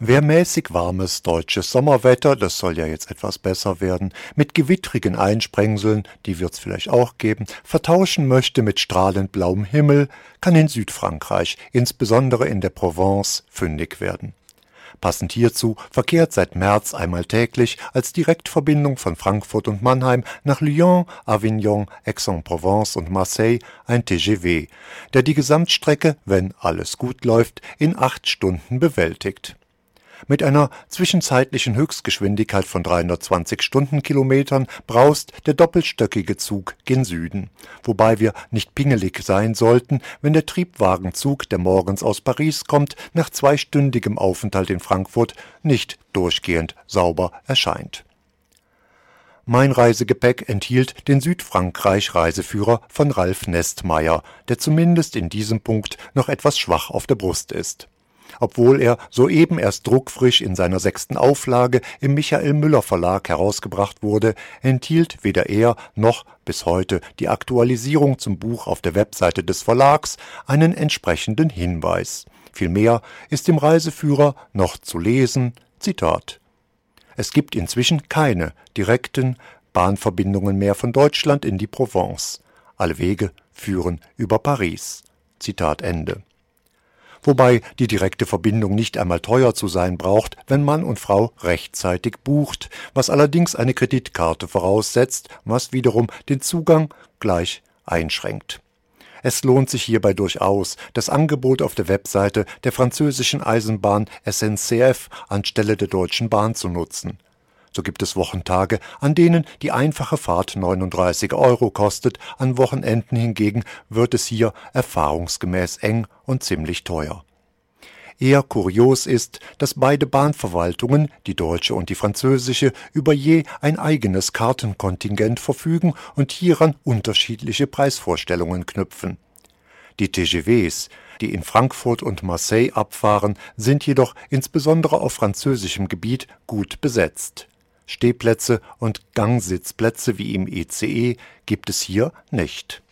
Wer mäßig warmes deutsches Sommerwetter, das soll ja jetzt etwas besser werden, mit gewittrigen Einsprengseln, die wird's vielleicht auch geben, vertauschen möchte mit strahlend blauem Himmel, kann in Südfrankreich, insbesondere in der Provence, fündig werden. Passend hierzu verkehrt seit März einmal täglich als Direktverbindung von Frankfurt und Mannheim nach Lyon, Avignon, Aix-en-Provence und Marseille ein TGV, der die Gesamtstrecke, wenn alles gut läuft, in acht Stunden bewältigt mit einer zwischenzeitlichen Höchstgeschwindigkeit von 320 Stundenkilometern braust der doppelstöckige Zug gen Süden, wobei wir nicht pingelig sein sollten, wenn der Triebwagenzug, der morgens aus Paris kommt, nach zweistündigem Aufenthalt in Frankfurt nicht durchgehend sauber erscheint. Mein Reisegepäck enthielt den Südfrankreich-Reiseführer von Ralf Nestmeier, der zumindest in diesem Punkt noch etwas schwach auf der Brust ist obwohl er soeben erst druckfrisch in seiner sechsten Auflage im Michael Müller Verlag herausgebracht wurde, enthielt weder er noch bis heute die Aktualisierung zum Buch auf der Webseite des Verlags einen entsprechenden Hinweis. Vielmehr ist im Reiseführer noch zu lesen, Zitat Es gibt inzwischen keine direkten Bahnverbindungen mehr von Deutschland in die Provence. Alle Wege führen über Paris. Zitat Ende wobei die direkte Verbindung nicht einmal teuer zu sein braucht, wenn Mann und Frau rechtzeitig bucht, was allerdings eine Kreditkarte voraussetzt, was wiederum den Zugang gleich einschränkt. Es lohnt sich hierbei durchaus, das Angebot auf der Webseite der französischen Eisenbahn SNCF anstelle der Deutschen Bahn zu nutzen so gibt es Wochentage, an denen die einfache Fahrt 39 Euro kostet, an Wochenenden hingegen wird es hier erfahrungsgemäß eng und ziemlich teuer. Eher kurios ist, dass beide Bahnverwaltungen, die deutsche und die französische, über je ein eigenes Kartenkontingent verfügen und hieran unterschiedliche Preisvorstellungen knüpfen. Die TGVs, die in Frankfurt und Marseille abfahren, sind jedoch insbesondere auf französischem Gebiet gut besetzt Stehplätze und Gangsitzplätze wie im ICE gibt es hier nicht.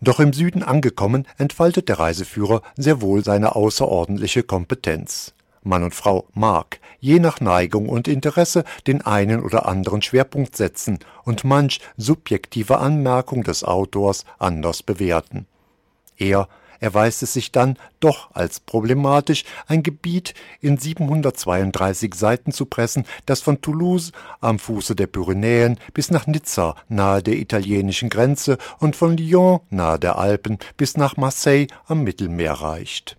Doch im Süden angekommen entfaltet der Reiseführer sehr wohl seine außerordentliche Kompetenz. Mann und Frau mag, je nach Neigung und Interesse, den einen oder anderen Schwerpunkt setzen und manch subjektive Anmerkung des Autors anders bewerten. Er erweist es sich dann doch als problematisch, ein Gebiet in 732 Seiten zu pressen, das von Toulouse am Fuße der Pyrenäen bis nach Nizza nahe der italienischen Grenze und von Lyon nahe der Alpen bis nach Marseille am Mittelmeer reicht.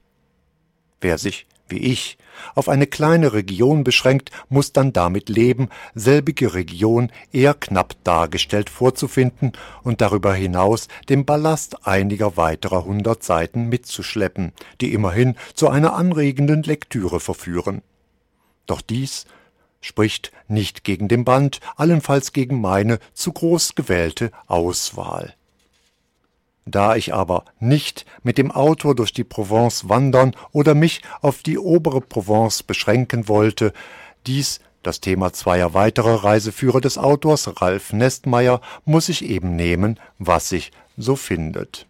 Wer sich wie ich, auf eine kleine Region beschränkt, muss dann damit leben, selbige Region eher knapp dargestellt vorzufinden und darüber hinaus den Ballast einiger weiterer hundert Seiten mitzuschleppen, die immerhin zu einer anregenden Lektüre verführen. Doch dies spricht nicht gegen den Band, allenfalls gegen meine zu groß gewählte Auswahl. Da ich aber nicht mit dem Autor durch die Provence wandern oder mich auf die obere Provence beschränken wollte, dies das Thema zweier weiterer Reiseführer des Autors Ralf Nestmeier muss ich eben nehmen, was sich so findet.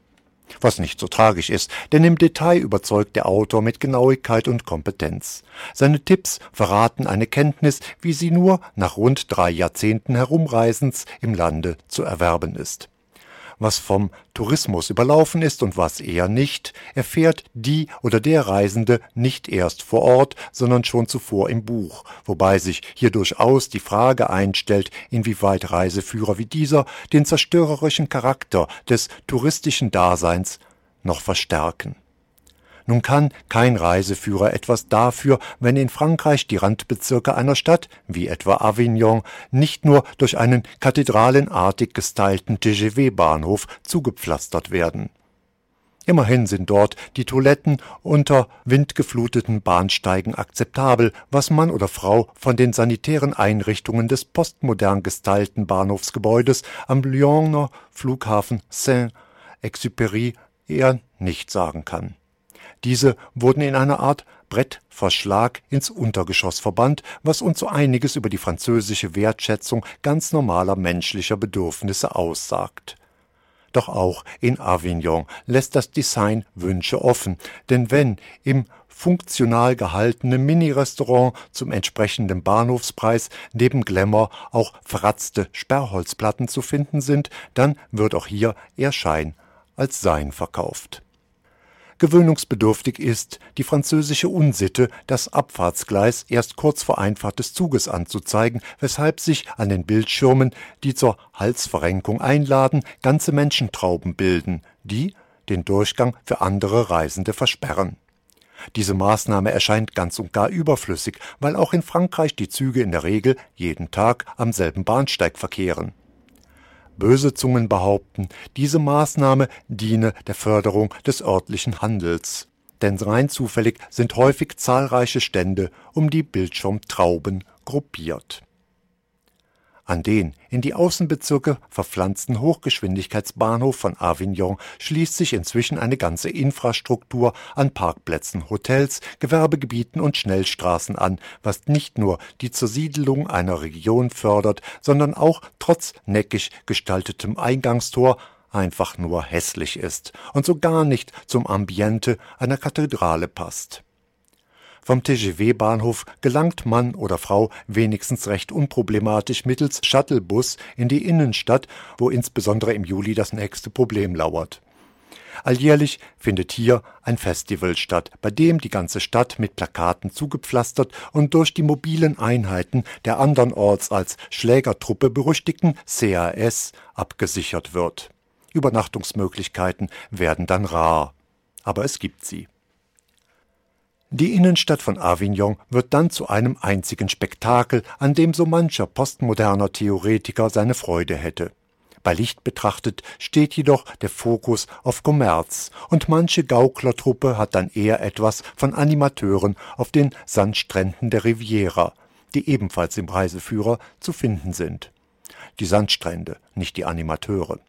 Was nicht so tragisch ist, denn im Detail überzeugt der Autor mit Genauigkeit und Kompetenz. Seine Tipps verraten eine Kenntnis, wie sie nur nach rund drei Jahrzehnten Herumreisens im Lande zu erwerben ist was vom Tourismus überlaufen ist und was eher nicht, erfährt die oder der Reisende nicht erst vor Ort, sondern schon zuvor im Buch, wobei sich hier durchaus die Frage einstellt, inwieweit Reiseführer wie dieser den zerstörerischen Charakter des touristischen Daseins noch verstärken nun kann kein Reiseführer etwas dafür, wenn in Frankreich die Randbezirke einer Stadt, wie etwa Avignon, nicht nur durch einen kathedralenartig gestylten TGV-Bahnhof zugepflastert werden. Immerhin sind dort die Toiletten unter windgefluteten Bahnsteigen akzeptabel, was Mann oder Frau von den sanitären Einrichtungen des postmodern gestylten Bahnhofsgebäudes am Lyoner Flughafen Saint-Exupéry eher nicht sagen kann. Diese wurden in einer Art Brettverschlag ins Untergeschoss verbannt, was uns so einiges über die französische Wertschätzung ganz normaler menschlicher Bedürfnisse aussagt. Doch auch in Avignon lässt das Design Wünsche offen, denn wenn im funktional gehaltene Mini-Restaurant zum entsprechenden Bahnhofspreis neben Glamour auch verratzte Sperrholzplatten zu finden sind, dann wird auch hier eher Schein als Sein verkauft. Gewöhnungsbedürftig ist die französische Unsitte, das Abfahrtsgleis erst kurz vor Einfahrt des Zuges anzuzeigen, weshalb sich an den Bildschirmen, die zur Halsverrenkung einladen, ganze Menschentrauben bilden, die den Durchgang für andere Reisende versperren. Diese Maßnahme erscheint ganz und gar überflüssig, weil auch in Frankreich die Züge in der Regel jeden Tag am selben Bahnsteig verkehren Böse Zungen behaupten, diese Maßnahme diene der Förderung des örtlichen Handels. Denn rein zufällig sind häufig zahlreiche Stände um die Bildschirmtrauben gruppiert an den in die Außenbezirke verpflanzten Hochgeschwindigkeitsbahnhof von Avignon schließt sich inzwischen eine ganze Infrastruktur an Parkplätzen, Hotels, Gewerbegebieten und Schnellstraßen an, was nicht nur die Zersiedelung einer Region fördert, sondern auch trotz neckisch gestaltetem Eingangstor einfach nur hässlich ist und so gar nicht zum Ambiente einer Kathedrale passt vom TGV-Bahnhof gelangt Mann oder Frau wenigstens recht unproblematisch mittels Shuttlebus in die Innenstadt, wo insbesondere im Juli das nächste Problem lauert. Alljährlich findet hier ein Festival statt, bei dem die ganze Stadt mit Plakaten zugepflastert und durch die mobilen Einheiten der andernorts als Schlägertruppe berüchtigten CAS abgesichert wird. Übernachtungsmöglichkeiten werden dann rar. Aber es gibt sie. Die Innenstadt von Avignon wird dann zu einem einzigen Spektakel, an dem so mancher postmoderner Theoretiker seine Freude hätte. Bei Licht betrachtet steht jedoch der Fokus auf Kommerz, und manche Gauklertruppe hat dann eher etwas von Animateuren auf den Sandstränden der Riviera, die ebenfalls im Reiseführer zu finden sind. Die Sandstrände, nicht die Animateure.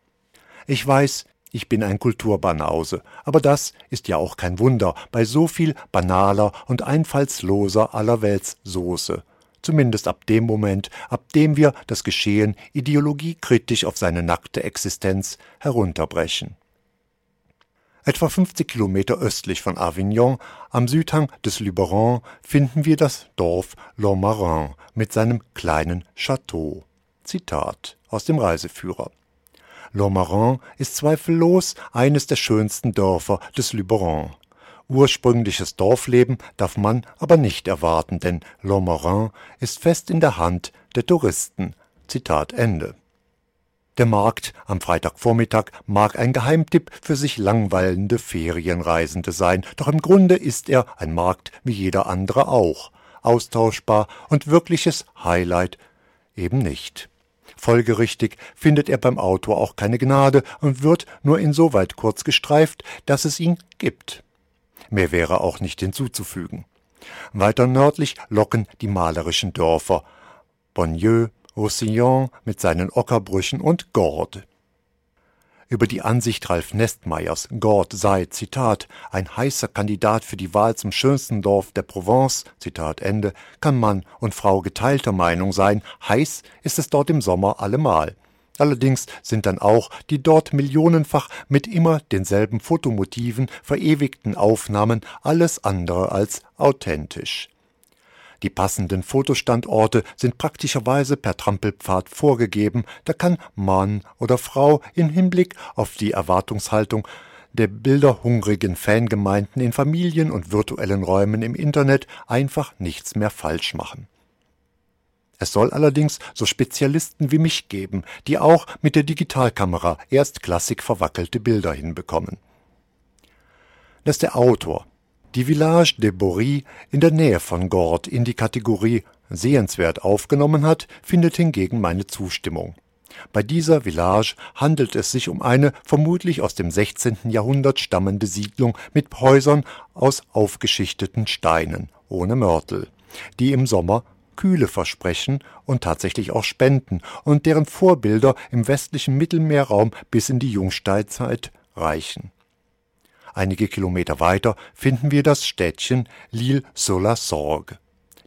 Ich weiß, ich bin ein Kulturbanause, aber das ist ja auch kein Wunder bei so viel banaler und einfallsloser Allerweltssoße. Zumindest ab dem Moment, ab dem wir das Geschehen ideologiekritisch auf seine nackte Existenz herunterbrechen. Etwa 50 Kilometer östlich von Avignon, am Südhang des Luberon, finden wir das Dorf Lormarin mit seinem kleinen Château. Zitat aus dem Reiseführer. Lomarin ist zweifellos eines der schönsten Dörfer des Luberon. Ursprüngliches Dorfleben darf man aber nicht erwarten, denn Lomarin ist fest in der Hand der Touristen. Zitat Ende. Der Markt am Freitagvormittag mag ein Geheimtipp für sich langweilende Ferienreisende sein, doch im Grunde ist er ein Markt wie jeder andere auch, austauschbar und wirkliches Highlight eben nicht. Folgerichtig findet er beim Autor auch keine Gnade und wird nur insoweit kurz gestreift, dass es ihn gibt. Mehr wäre auch nicht hinzuzufügen. Weiter nördlich locken die malerischen Dörfer Bonnieu, Roussillon mit seinen Ockerbrüchen und Gordes. Über die Ansicht Ralf Nestmeyers, Gord sei, Zitat, ein heißer Kandidat für die Wahl zum schönsten Dorf der Provence, Zitat Ende, kann Mann und Frau geteilter Meinung sein, heiß ist es dort im Sommer allemal. Allerdings sind dann auch die dort millionenfach mit immer denselben Fotomotiven verewigten Aufnahmen alles andere als authentisch. Die passenden Fotostandorte sind praktischerweise per Trampelpfad vorgegeben, da kann Mann oder Frau im Hinblick auf die Erwartungshaltung der bilderhungrigen Fangemeinden in Familien und virtuellen Räumen im Internet einfach nichts mehr falsch machen. Es soll allerdings so Spezialisten wie mich geben, die auch mit der Digitalkamera erstklassig verwackelte Bilder hinbekommen. Dass der Autor die Village de Bory in der Nähe von Gordes in die Kategorie sehenswert aufgenommen hat, findet hingegen meine Zustimmung. Bei dieser Village handelt es sich um eine vermutlich aus dem 16. Jahrhundert stammende Siedlung mit Häusern aus aufgeschichteten Steinen ohne Mörtel, die im Sommer Kühle versprechen und tatsächlich auch spenden und deren Vorbilder im westlichen Mittelmeerraum bis in die Jungsteinzeit reichen Einige Kilometer weiter finden wir das Städtchen L'Isle-sur-la-Sorgue.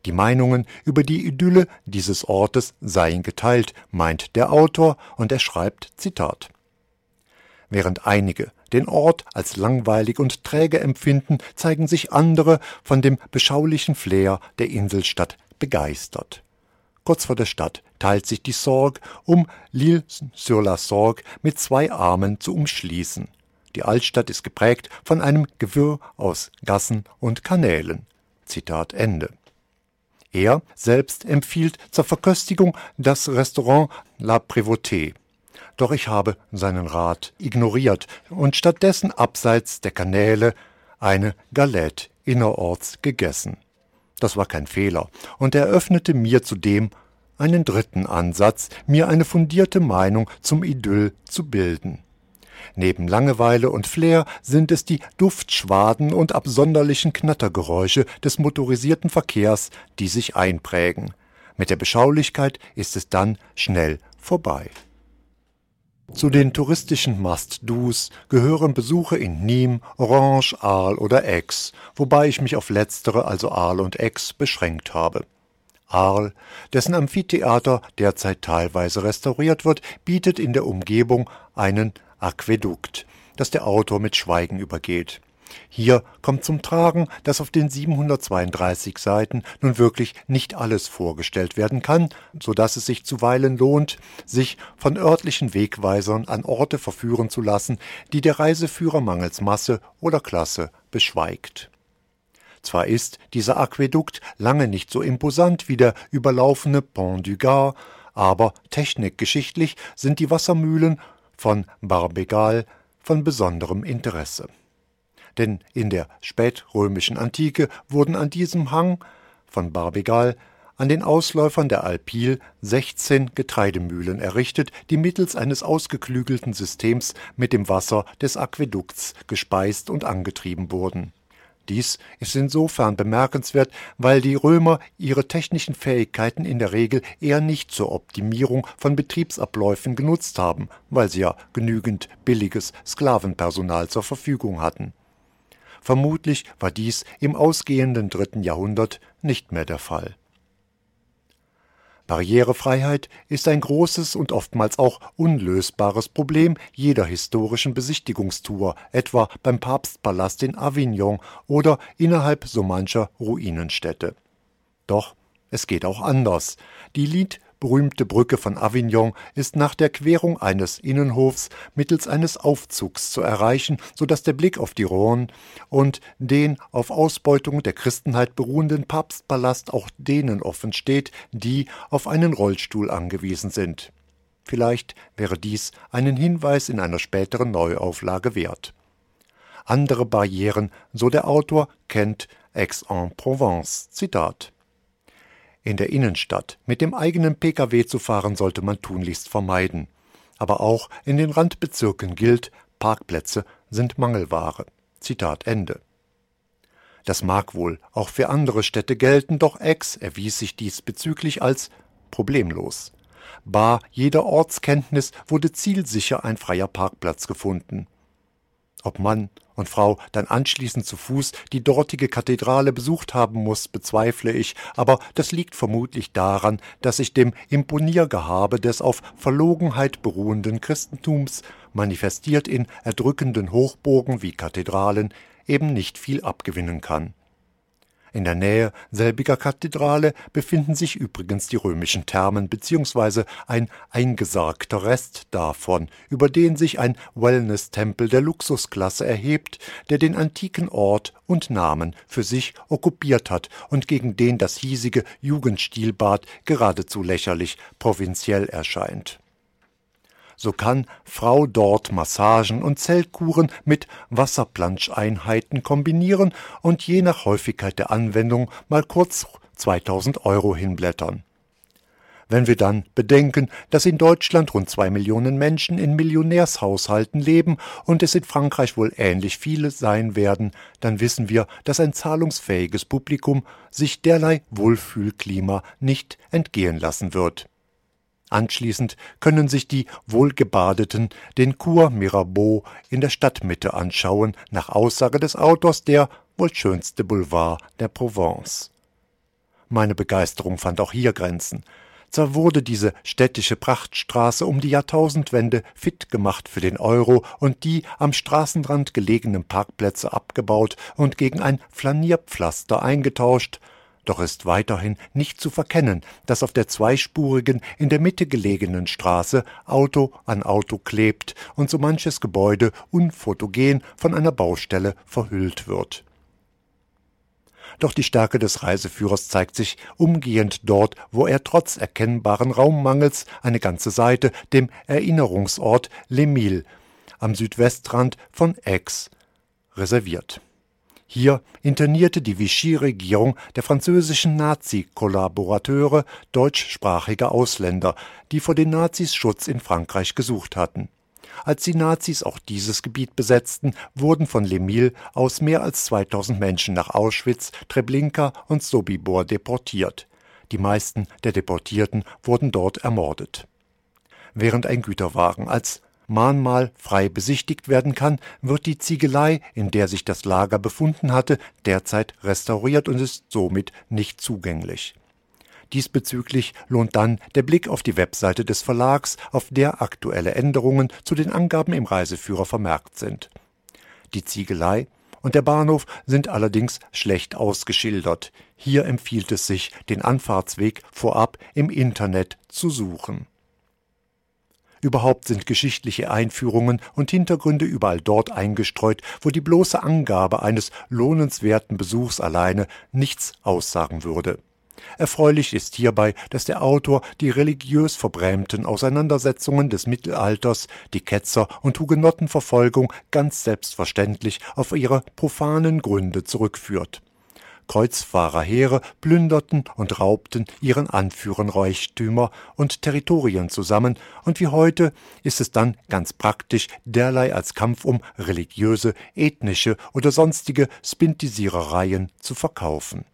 Die Meinungen über die Idylle dieses Ortes seien geteilt, meint der Autor, und er schreibt Zitat Während einige den Ort als langweilig und träge empfinden, zeigen sich andere von dem beschaulichen Flair der Inselstadt begeistert. Kurz vor der Stadt teilt sich die Sorgue, um L'Île-sur-la-Sorgue mit zwei Armen zu umschließen. Die Altstadt ist geprägt von einem Gewirr aus Gassen und Kanälen. Zitat Ende. Er selbst empfiehlt zur Verköstigung das Restaurant La Prévôté. Doch ich habe seinen Rat ignoriert und stattdessen abseits der Kanäle eine Galette innerorts gegessen. Das war kein Fehler und eröffnete mir zudem einen dritten Ansatz, mir eine fundierte Meinung zum Idyll zu bilden. Neben Langeweile und Flair sind es die Duftschwaden und absonderlichen Knattergeräusche des motorisierten Verkehrs, die sich einprägen. Mit der Beschaulichkeit ist es dann schnell vorbei. Zu den touristischen Must-Dos gehören Besuche in Nîmes, Orange, Arles oder Aix, wobei ich mich auf letztere, also Arles und Aix, beschränkt habe. Arles, dessen Amphitheater derzeit teilweise restauriert wird, bietet in der Umgebung einen Aquädukt, das der Autor mit Schweigen übergeht. Hier kommt zum Tragen, dass auf den 732 Seiten nun wirklich nicht alles vorgestellt werden kann, so dass es sich zuweilen lohnt, sich von örtlichen Wegweisern an Orte verführen zu lassen, die der Reiseführer mangels Masse oder Klasse beschweigt. Zwar ist dieser Aquädukt lange nicht so imposant wie der überlaufene Pont du Gard, aber technikgeschichtlich sind die Wassermühlen von Barbegal von besonderem Interesse. Denn in der spätrömischen Antike wurden an diesem Hang von Barbegal an den Ausläufern der Alpil 16 Getreidemühlen errichtet, die mittels eines ausgeklügelten Systems mit dem Wasser des Aquädukts gespeist und angetrieben wurden dies ist insofern bemerkenswert, weil die Römer ihre technischen Fähigkeiten in der Regel eher nicht zur Optimierung von Betriebsabläufen genutzt haben, weil sie ja genügend billiges Sklavenpersonal zur Verfügung hatten. Vermutlich war dies im ausgehenden dritten Jahrhundert nicht mehr der Fall Barrierefreiheit ist ein großes und oftmals auch unlösbares Problem jeder historischen Besichtigungstour, etwa beim Papstpalast in Avignon oder innerhalb so mancher Ruinenstädte. Doch es geht auch anders. Die Lied berühmte Brücke von Avignon ist nach der Querung eines Innenhofs mittels eines Aufzugs zu erreichen, so dass der Blick auf die Rhône und den auf Ausbeutung der Christenheit beruhenden Papstpalast auch denen offen steht, die auf einen Rollstuhl angewiesen sind. Vielleicht wäre dies einen Hinweis in einer späteren Neuauflage wert. Andere Barrieren, so der Autor, kennt Aix-en-Provence. Zitat in der Innenstadt mit dem eigenen Pkw zu fahren sollte man tunlichst vermeiden. Aber auch in den Randbezirken gilt, Parkplätze sind Mangelware. Zitat Ende. Das mag wohl auch für andere Städte gelten, doch Aix erwies sich diesbezüglich als problemlos. Bar jeder Ortskenntnis wurde zielsicher ein freier Parkplatz gefunden. Ob Mann und Frau dann anschließend zu Fuß die dortige Kathedrale besucht haben muss, bezweifle ich, aber das liegt vermutlich daran, dass sich dem Imponiergehabe des auf Verlogenheit beruhenden Christentums, manifestiert in erdrückenden Hochburgen wie Kathedralen, eben nicht viel abgewinnen kann in der Nähe selbiger Kathedrale befinden sich übrigens die römischen Thermen bzw. ein eingesargter Rest davon, über den sich ein Wellness-Tempel der Luxusklasse erhebt, der den antiken Ort und Namen für sich okkupiert hat und gegen den das hiesige Jugendstilbad geradezu lächerlich provinziell erscheint so kann Frau dort Massagen und Zeltkuren mit Wasserplanscheinheiten kombinieren und je nach Häufigkeit der Anwendung mal kurz 2000 Euro hinblättern. Wenn wir dann bedenken, dass in Deutschland rund zwei Millionen Menschen in Millionärshaushalten leben und es in Frankreich wohl ähnlich viele sein werden, dann wissen wir, dass ein zahlungsfähiges Publikum sich derlei Wohlfühlklima nicht entgehen lassen wird. Anschließend können sich die Wohlgebadeten den Cours Mirabeau in der Stadtmitte anschauen, nach Aussage des Autors der wohl schönste Boulevard der Provence. Meine Begeisterung fand auch hier Grenzen. Zwar wurde diese städtische Prachtstraße um die Jahrtausendwende fit gemacht für den Euro und die am Straßenrand gelegenen Parkplätze abgebaut und gegen ein Flanierpflaster eingetauscht, doch ist weiterhin nicht zu verkennen, dass auf der zweispurigen, in der Mitte gelegenen Straße Auto an Auto klebt und so manches Gebäude unfotogen von einer Baustelle verhüllt wird. Doch die Stärke des Reiseführers zeigt sich umgehend dort, wo er trotz erkennbaren Raummangels eine ganze Seite dem Erinnerungsort Les Milles am Südwestrand von Aix reserviert. Hier internierte die Vichy-Regierung der französischen Nazi-Kollaborateure deutschsprachige Ausländer, die vor den Nazis Schutz in Frankreich gesucht hatten. Als die Nazis auch dieses Gebiet besetzten, wurden von Les aus mehr als 2000 Menschen nach Auschwitz, Treblinka und Sobibor deportiert. Die meisten der Deportierten wurden dort ermordet. Während ein Güterwagen als Mahnmal frei besichtigt werden kann, wird die Ziegelei, in der sich das Lager befunden hatte, derzeit restauriert und ist somit nicht zugänglich. Diesbezüglich lohnt dann der Blick auf die Webseite des Verlags, auf der aktuelle Änderungen zu den Angaben im Reiseführer vermerkt sind. Die Ziegelei und der Bahnhof sind allerdings schlecht ausgeschildert. Hier empfiehlt es sich, den Anfahrtsweg vorab im Internet zu suchen. Überhaupt sind geschichtliche Einführungen und Hintergründe überall dort eingestreut, wo die bloße Angabe eines lohnenswerten Besuchs alleine nichts aussagen würde. Erfreulich ist hierbei, dass der Autor die religiös verbrämten Auseinandersetzungen des Mittelalters, die Ketzer und Hugenottenverfolgung ganz selbstverständlich auf ihre profanen Gründe zurückführt Kreuzfahrerheere plünderten und raubten ihren Anführern Reichtümer und Territorien zusammen, und wie heute ist es dann ganz praktisch, derlei als Kampf um religiöse, ethnische oder sonstige Spintisierereien zu verkaufen.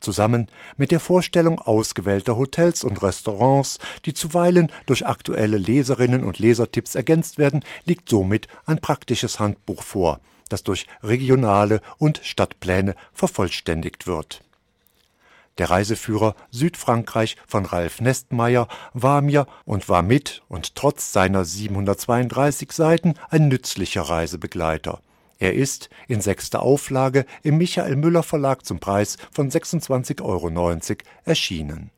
Zusammen mit der Vorstellung ausgewählter Hotels und Restaurants, die zuweilen durch aktuelle Leserinnen und Lesertipps ergänzt werden, liegt somit ein praktisches Handbuch vor, das durch regionale und Stadtpläne vervollständigt wird. Der Reiseführer Südfrankreich von Ralf Nestmeier war mir und war mit und trotz seiner 732 Seiten ein nützlicher Reisebegleiter. Er ist in sechster Auflage im Michael Müller Verlag zum Preis von 26,90 Euro erschienen